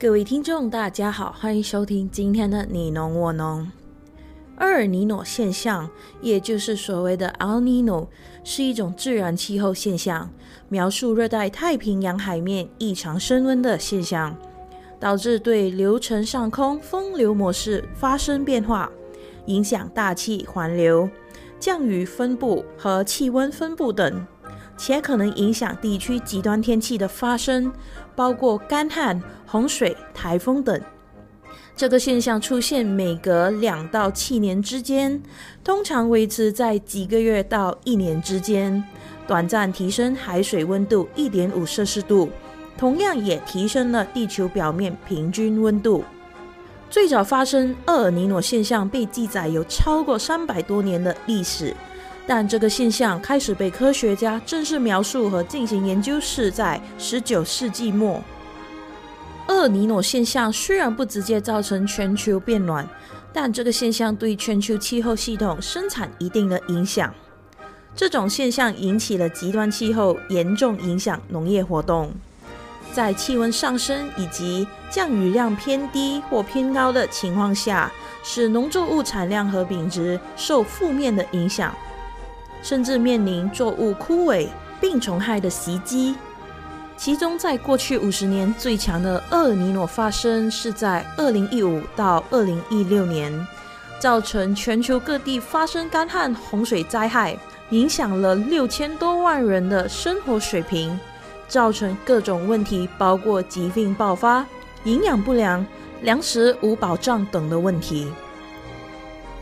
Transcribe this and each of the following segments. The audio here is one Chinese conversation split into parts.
各位听众，大家好，欢迎收听今天的你侬我侬。厄尔尼诺现象，也就是所谓的 El Niño，是一种自然气候现象，描述热带太平洋海面异常升温的现象，导致对流层上空风流模式发生变化，影响大气环流、降雨分布和气温分布等。且可能影响地区极端天气的发生，包括干旱、洪水、台风等。这个现象出现每隔两到七年之间，通常维持在几个月到一年之间，短暂提升海水温度一点五摄氏度，同样也提升了地球表面平均温度。最早发生厄尔尼诺现象被记载有超过三百多年的历史。但这个现象开始被科学家正式描述和进行研究是在十九世纪末。厄尼诺现象虽然不直接造成全球变暖，但这个现象对全球气候系统生产一定的影响。这种现象引起了极端气候，严重影响农业活动。在气温上升以及降雨量偏低或偏高的情况下，使农作物产量和品质受负面的影响。甚至面临作物枯萎、病虫害的袭击。其中，在过去五十年最强的厄尔尼诺发生是在二零一五到二零一六年，造成全球各地发生干旱、洪水灾害，影响了六千多万人的生活水平，造成各种问题，包括疾病爆发、营养不良、粮食无保障等的问题。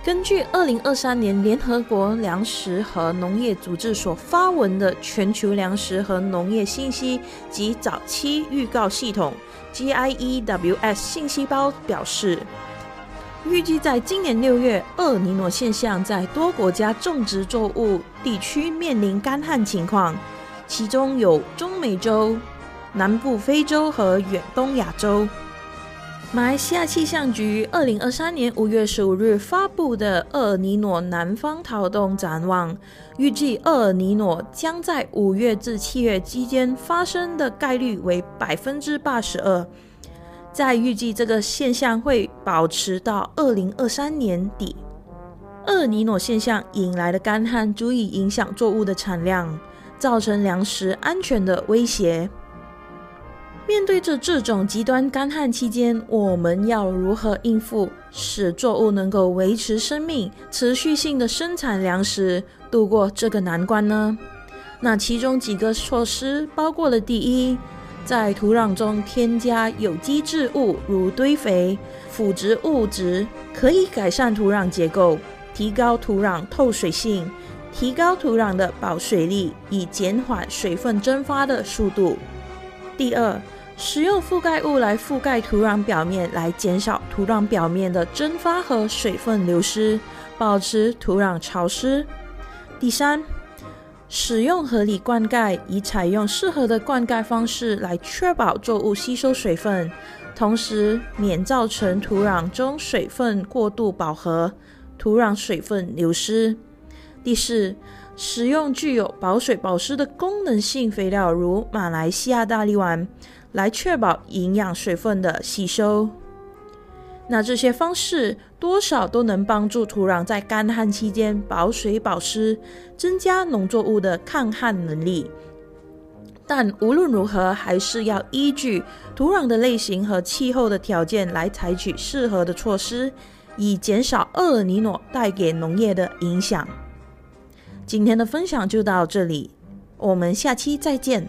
根据二零二三年联合国粮食和农业组织所发文的全球粮食和农业信息及早期预告系统 （GIEWS） 信息包表示，预计在今年六月，厄尼诺现象在多国家种植作物地区面临干旱情况，其中有中美洲、南部非洲和远东亚洲。马来西亚气象局二零二三年五月十五日发布的厄尔尼诺南方套动展望，预计厄尔尼诺将在五月至七月期间发生的概率为百分之八十二。在预计这个现象会保持到二零二三年底。厄尔尼诺现象引来的干旱足以影响作物的产量，造成粮食安全的威胁。面对着这种极端干旱期间，我们要如何应付，使作物能够维持生命、持续性的生产粮食，度过这个难关呢？那其中几个措施包括了：第一，在土壤中添加有机质物，如堆肥、腐殖物质，可以改善土壤结构，提高土壤透水性，提高土壤的保水力，以减缓水分蒸发的速度。第二，使用覆盖物来覆盖土壤表面，来减少土壤表面的蒸发和水分流失，保持土壤潮湿。第三，使用合理灌溉，以采用适合的灌溉方式来确保作物吸收水分，同时免造成土壤中水分过度饱和，土壤水分流失。第四，使用具有保水保湿的功能性肥料，如马来西亚大力丸。来确保营养水分的吸收，那这些方式多少都能帮助土壤在干旱期间保水保湿，增加农作物的抗旱能力。但无论如何，还是要依据土壤的类型和气候的条件来采取适合的措施，以减少厄尔尼诺带给农业的影响。今天的分享就到这里，我们下期再见。